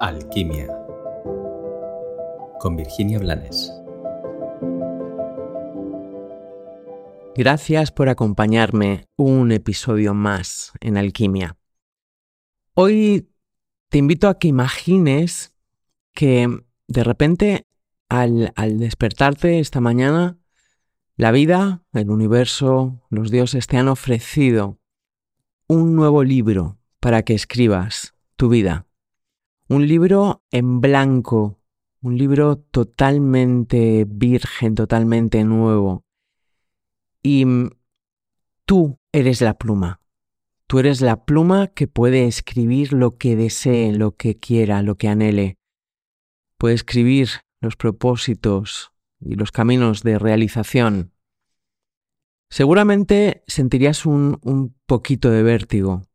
Alquimia con Virginia Blanes. Gracias por acompañarme un episodio más en Alquimia. Hoy te invito a que imagines que de repente al, al despertarte esta mañana, la vida, el universo, los dioses te han ofrecido un nuevo libro para que escribas tu vida un libro en blanco, un libro totalmente virgen, totalmente nuevo. Y mm, tú eres la pluma. Tú eres la pluma que puede escribir lo que desee, lo que quiera, lo que anhele. Puede escribir los propósitos y los caminos de realización. Seguramente sentirías un, un poquito de vértigo,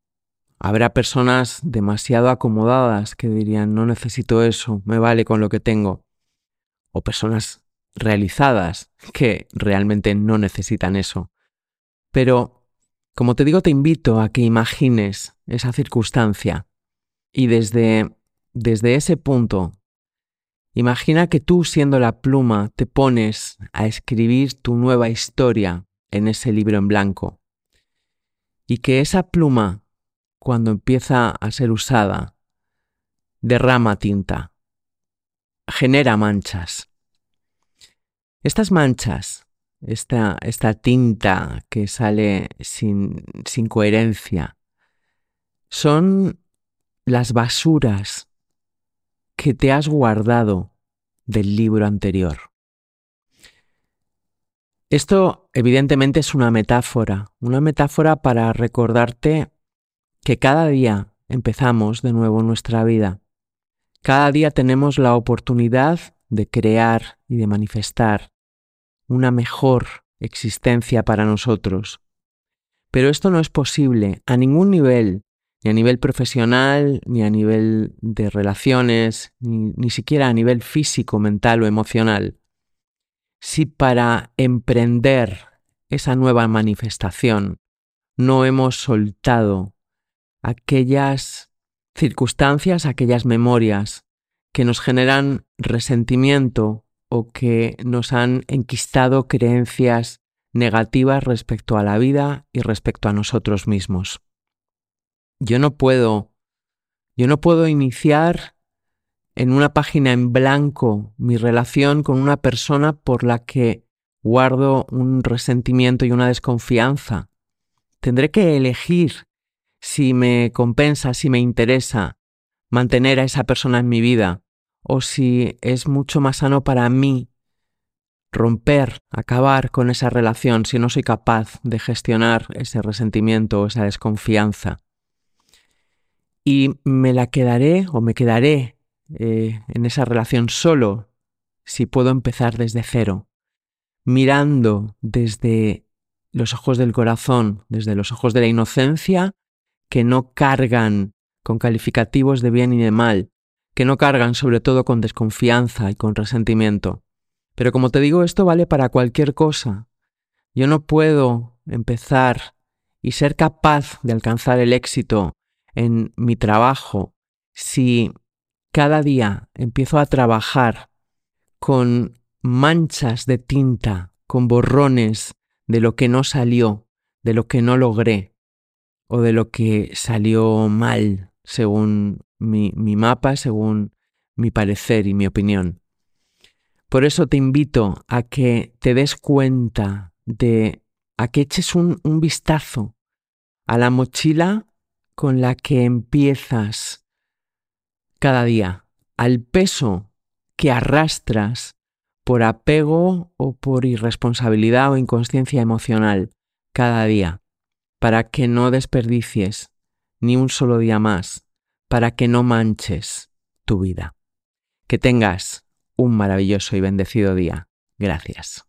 Habrá personas demasiado acomodadas que dirían, no necesito eso, me vale con lo que tengo. O personas realizadas que realmente no necesitan eso. Pero, como te digo, te invito a que imagines esa circunstancia y desde, desde ese punto, imagina que tú siendo la pluma te pones a escribir tu nueva historia en ese libro en blanco y que esa pluma cuando empieza a ser usada, derrama tinta, genera manchas. Estas manchas, esta, esta tinta que sale sin, sin coherencia, son las basuras que te has guardado del libro anterior. Esto evidentemente es una metáfora, una metáfora para recordarte que cada día empezamos de nuevo nuestra vida. Cada día tenemos la oportunidad de crear y de manifestar una mejor existencia para nosotros. Pero esto no es posible a ningún nivel, ni a nivel profesional, ni a nivel de relaciones, ni, ni siquiera a nivel físico, mental o emocional. Si para emprender esa nueva manifestación no hemos soltado aquellas circunstancias, aquellas memorias que nos generan resentimiento o que nos han enquistado creencias negativas respecto a la vida y respecto a nosotros mismos. Yo no puedo, yo no puedo iniciar en una página en blanco mi relación con una persona por la que guardo un resentimiento y una desconfianza. Tendré que elegir si me compensa, si me interesa mantener a esa persona en mi vida, o si es mucho más sano para mí romper, acabar con esa relación si no soy capaz de gestionar ese resentimiento o esa desconfianza. Y me la quedaré o me quedaré eh, en esa relación solo si puedo empezar desde cero, mirando desde los ojos del corazón, desde los ojos de la inocencia que no cargan con calificativos de bien y de mal, que no cargan sobre todo con desconfianza y con resentimiento. Pero como te digo, esto vale para cualquier cosa. Yo no puedo empezar y ser capaz de alcanzar el éxito en mi trabajo si cada día empiezo a trabajar con manchas de tinta, con borrones de lo que no salió, de lo que no logré, o de lo que salió mal según mi, mi mapa, según mi parecer y mi opinión. Por eso te invito a que te des cuenta de, a que eches un, un vistazo a la mochila con la que empiezas cada día, al peso que arrastras por apego o por irresponsabilidad o inconsciencia emocional cada día para que no desperdicies ni un solo día más, para que no manches tu vida. Que tengas un maravilloso y bendecido día. Gracias.